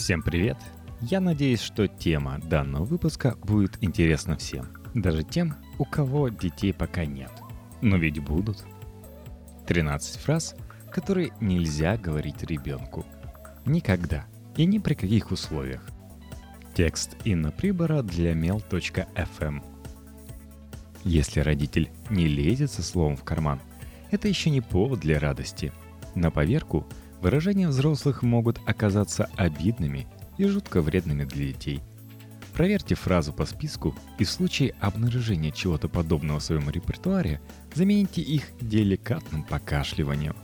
Всем привет! Я надеюсь, что тема данного выпуска будет интересна всем. Даже тем, у кого детей пока нет. Но ведь будут. 13 фраз, которые нельзя говорить ребенку. Никогда и ни при каких условиях. Текст Инна Прибора для mail.fm. Если родитель не лезет со словом в карман, это еще не повод для радости. На поверку выражения взрослых могут оказаться обидными и жутко вредными для детей. Проверьте фразу по списку и в случае обнаружения чего-то подобного в своем репертуаре замените их деликатным покашливанием.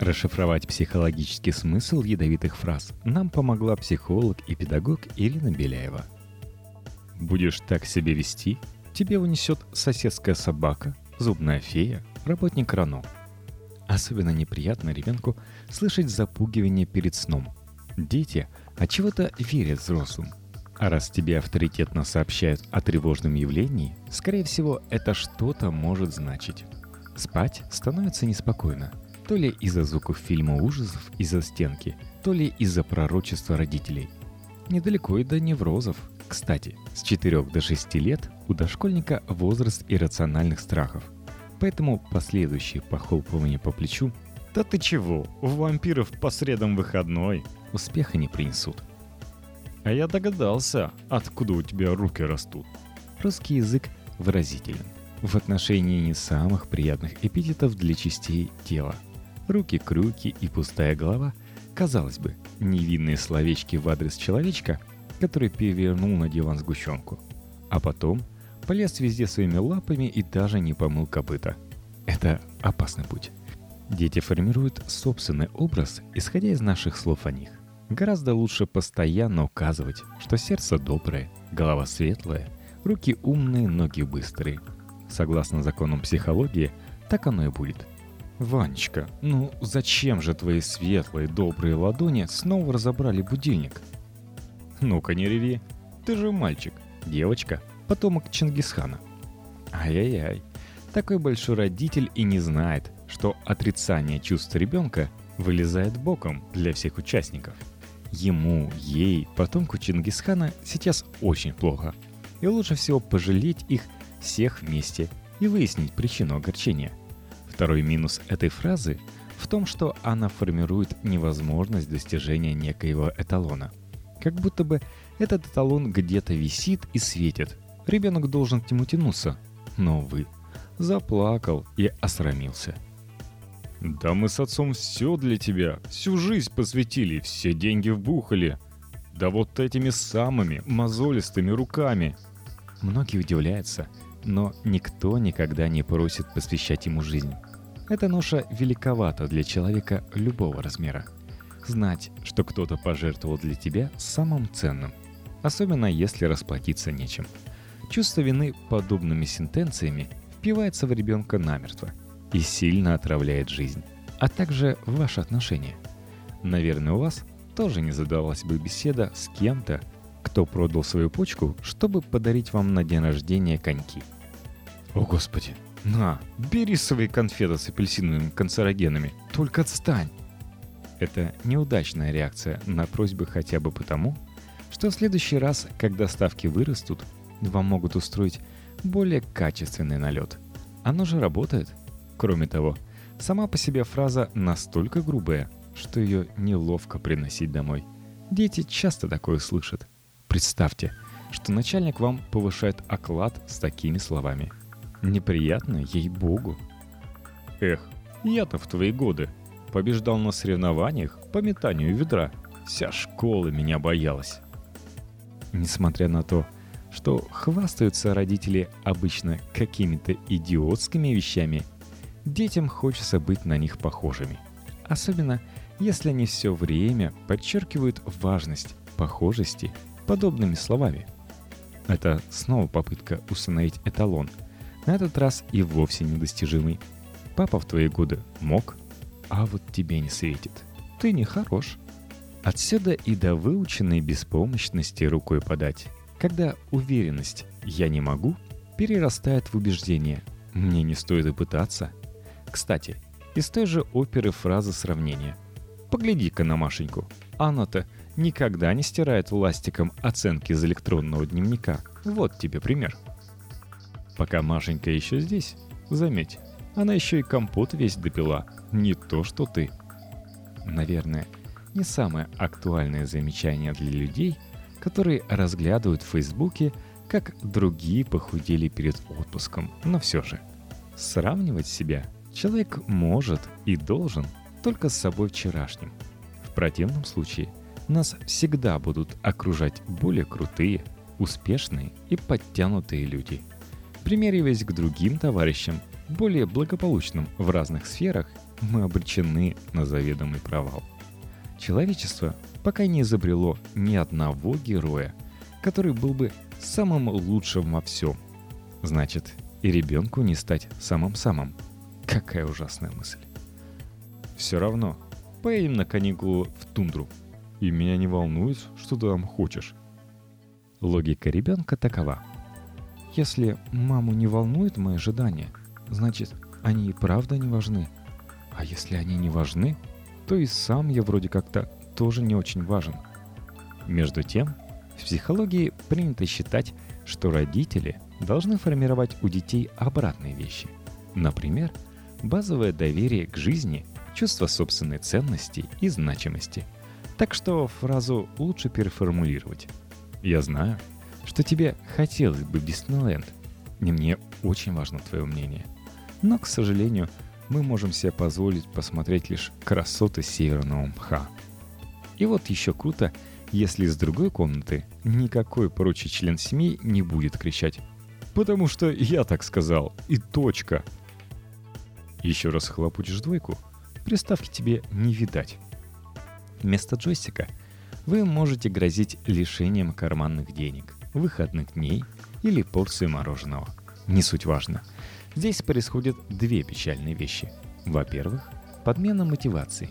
Расшифровать психологический смысл ядовитых фраз нам помогла психолог и педагог Ирина Беляева. Будешь так себя вести, тебе унесет соседская собака, зубная фея, работник РАНО. Особенно неприятно ребенку слышать запугивание перед сном. Дети от чего-то верят взрослым. А раз тебе авторитетно сообщают о тревожном явлении, скорее всего, это что-то может значить. Спать становится неспокойно. То ли из-за звуков фильма ужасов из-за стенки, то ли из-за пророчества родителей. Недалеко и до неврозов. Кстати, с 4 до 6 лет у дошкольника возраст иррациональных страхов – Поэтому последующие похлопывания по плечу «Да ты чего, у вампиров по средам выходной» успеха не принесут. А я догадался, откуда у тебя руки растут. Русский язык выразителен в отношении не самых приятных эпитетов для частей тела. Руки, крюки и пустая голова – казалось бы, невинные словечки в адрес человечка, который перевернул на диван сгущенку. А потом – полез везде своими лапами и даже не помыл копыта. Это опасный путь. Дети формируют собственный образ, исходя из наших слов о них. Гораздо лучше постоянно указывать, что сердце доброе, голова светлая, руки умные, ноги быстрые. Согласно законам психологии, так оно и будет. «Ванечка, ну зачем же твои светлые, добрые ладони снова разобрали будильник?» «Ну-ка не реви, ты же мальчик, девочка, потомок Чингисхана. Ай-яй-яй, такой большой родитель и не знает, что отрицание чувств ребенка вылезает боком для всех участников. Ему, ей, потомку Чингисхана сейчас очень плохо. И лучше всего пожалеть их всех вместе и выяснить причину огорчения. Второй минус этой фразы в том, что она формирует невозможность достижения некоего эталона. Как будто бы этот эталон где-то висит и светит, Ребенок должен к нему тянуться. Но, вы заплакал и осрамился. «Да мы с отцом все для тебя, всю жизнь посвятили, все деньги вбухали. Да вот этими самыми мозолистыми руками». Многие удивляются, но никто никогда не просит посвящать ему жизнь. Эта ноша великовата для человека любого размера. Знать, что кто-то пожертвовал для тебя самым ценным, особенно если расплатиться нечем – Чувство вины подобными сентенциями впивается в ребенка намертво и сильно отравляет жизнь, а также ваши отношения. Наверное, у вас тоже не задалась бы беседа с кем-то, кто продал свою почку, чтобы подарить вам на день рождения коньки. О господи, на, бери свои конфеты с апельсиновыми канцерогенами, только отстань. Это неудачная реакция на просьбы хотя бы потому, что в следующий раз, когда ставки вырастут, вам могут устроить более качественный налет. Оно же работает. Кроме того, сама по себе фраза настолько грубая, что ее неловко приносить домой. Дети часто такое слышат. Представьте, что начальник вам повышает оклад с такими словами. Неприятно, ей-богу. Эх, я-то в твои годы побеждал на соревнованиях по метанию ведра. Вся школа меня боялась. Несмотря на то, что хвастаются родители обычно какими-то идиотскими вещами, детям хочется быть на них похожими. Особенно, если они все время подчеркивают важность похожести подобными словами. Это снова попытка установить эталон, на этот раз и вовсе недостижимый. Папа в твои годы мог, а вот тебе не светит. Ты не хорош. Отсюда и до выученной беспомощности рукой подать когда уверенность «я не могу» перерастает в убеждение «мне не стоит и пытаться». Кстати, из той же оперы фраза сравнения. «Погляди-ка на Машеньку, она-то никогда не стирает властиком оценки из электронного дневника. Вот тебе пример. Пока Машенька еще здесь, заметь, она еще и компот весь допила. Не то, что ты. Наверное, не самое актуальное замечание для людей, которые разглядывают в Фейсбуке, как другие похудели перед отпуском, но все же. Сравнивать себя человек может и должен только с собой вчерашним. В противном случае нас всегда будут окружать более крутые, успешные и подтянутые люди. Примериваясь к другим товарищам, более благополучным в разных сферах, мы обречены на заведомый провал. Человечество пока не изобрело ни одного героя, который был бы самым лучшим во всем. Значит, и ребенку не стать самым-самым. Какая ужасная мысль. Все равно, поедем на каникулы в тундру. И меня не волнует, что ты там хочешь. Логика ребенка такова. Если маму не волнует мои ожидания, значит, они и правда не важны. А если они не важны, то и сам я вроде как-то тоже не очень важен. Между тем, в психологии принято считать, что родители должны формировать у детей обратные вещи. Например, базовое доверие к жизни, чувство собственной ценности и значимости. Так что фразу лучше переформулировать. Я знаю, что тебе хотелось бы Диснейленд, и мне очень важно твое мнение. Но, к сожалению, мы можем себе позволить посмотреть лишь красоты северного мха. И вот еще круто, если из другой комнаты никакой прочий член семьи не будет кричать «Потому что я так сказал, и точка!» Еще раз хлопочешь двойку, приставки тебе не видать. Вместо джойстика вы можете грозить лишением карманных денег, выходных дней или порции мороженого. Не суть важно – Здесь происходят две печальные вещи. Во-первых, подмена мотивации.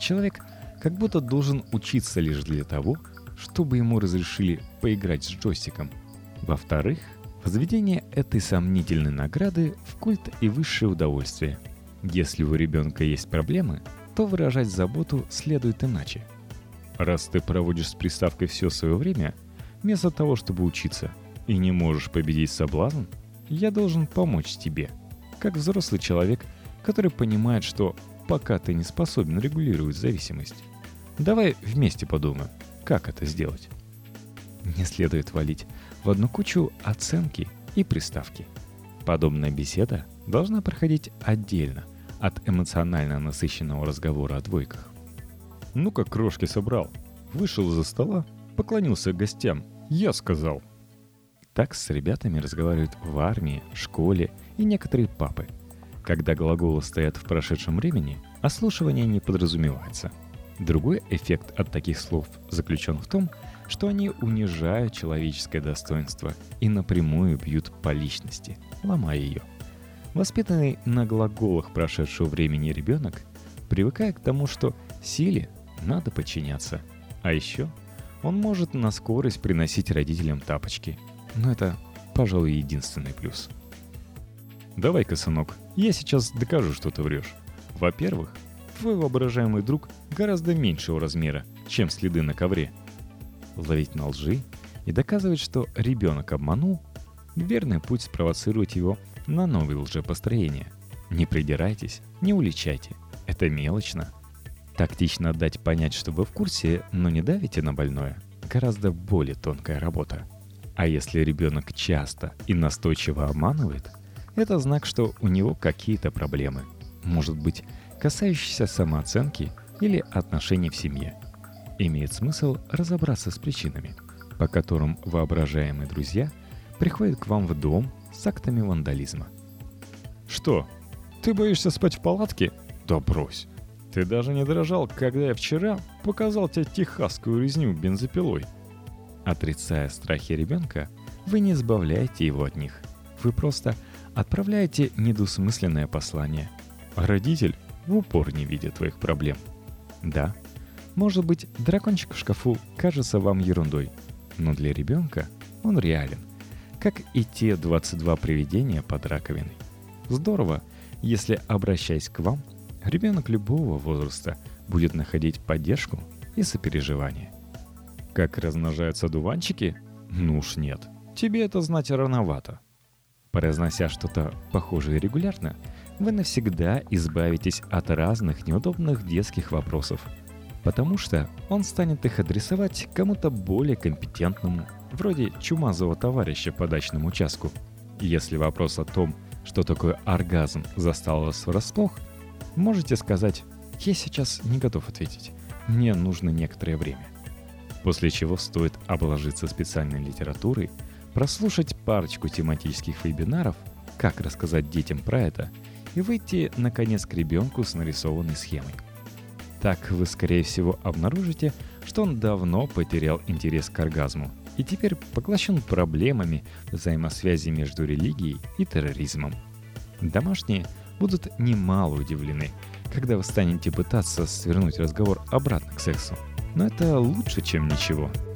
Человек как будто должен учиться лишь для того, чтобы ему разрешили поиграть с джойстиком. Во-вторых, возведение этой сомнительной награды в культ и высшее удовольствие. Если у ребенка есть проблемы, то выражать заботу следует иначе. Раз ты проводишь с приставкой все свое время, вместо того, чтобы учиться, и не можешь победить соблазн – я должен помочь тебе, как взрослый человек, который понимает, что пока ты не способен регулировать зависимость. Давай вместе подумаем, как это сделать. Не следует валить в одну кучу оценки и приставки. Подобная беседа должна проходить отдельно от эмоционально насыщенного разговора о двойках. Ну как крошки собрал. Вышел за стола, поклонился гостям. Я сказал – так с ребятами разговаривают в армии, школе и некоторые папы. Когда глаголы стоят в прошедшем времени, ослушивание не подразумевается. Другой эффект от таких слов заключен в том, что они унижают человеческое достоинство и напрямую бьют по личности, ломая ее. Воспитанный на глаголах прошедшего времени ребенок привыкает к тому, что силе надо подчиняться. А еще он может на скорость приносить родителям тапочки – но это, пожалуй, единственный плюс. Давай-ка, сынок, я сейчас докажу, что ты врешь. Во-первых, твой воображаемый друг гораздо меньшего размера, чем следы на ковре. Ловить на лжи и доказывать, что ребенок обманул – верный путь спровоцировать его на новые лжепостроения. Не придирайтесь, не уличайте. Это мелочно. Тактично дать понять, что вы в курсе, но не давите на больное – гораздо более тонкая работа. А если ребенок часто и настойчиво обманывает, это знак, что у него какие-то проблемы. Может быть, касающиеся самооценки или отношений в семье. Имеет смысл разобраться с причинами, по которым воображаемые друзья приходят к вам в дом с актами вандализма. Что? Ты боишься спать в палатке? Да брось. Ты даже не дрожал, когда я вчера показал тебе техасскую резню бензопилой. Отрицая страхи ребенка, вы не избавляете его от них. Вы просто отправляете недвусмысленное послание. А родитель в упор не видит твоих проблем. Да, может быть, дракончик в шкафу кажется вам ерундой, но для ребенка он реален, как и те 22 привидения под раковиной. Здорово, если, обращаясь к вам, ребенок любого возраста будет находить поддержку и сопереживание. Как размножаются дуванчики? Ну уж нет. Тебе это знать рановато. Произнося что-то похожее регулярно, вы навсегда избавитесь от разных неудобных детских вопросов, потому что он станет их адресовать кому-то более компетентному, вроде чумазого товарища по дачному участку. Если вопрос о том, что такое оргазм, застал вас врасплох, можете сказать «Я сейчас не готов ответить, мне нужно некоторое время». После чего стоит обложиться специальной литературой – прослушать парочку тематических вебинаров «Как рассказать детям про это» и выйти, наконец, к ребенку с нарисованной схемой. Так вы, скорее всего, обнаружите, что он давно потерял интерес к оргазму и теперь поглощен проблемами взаимосвязи между религией и терроризмом. Домашние будут немало удивлены, когда вы станете пытаться свернуть разговор обратно к сексу. Но это лучше, чем ничего –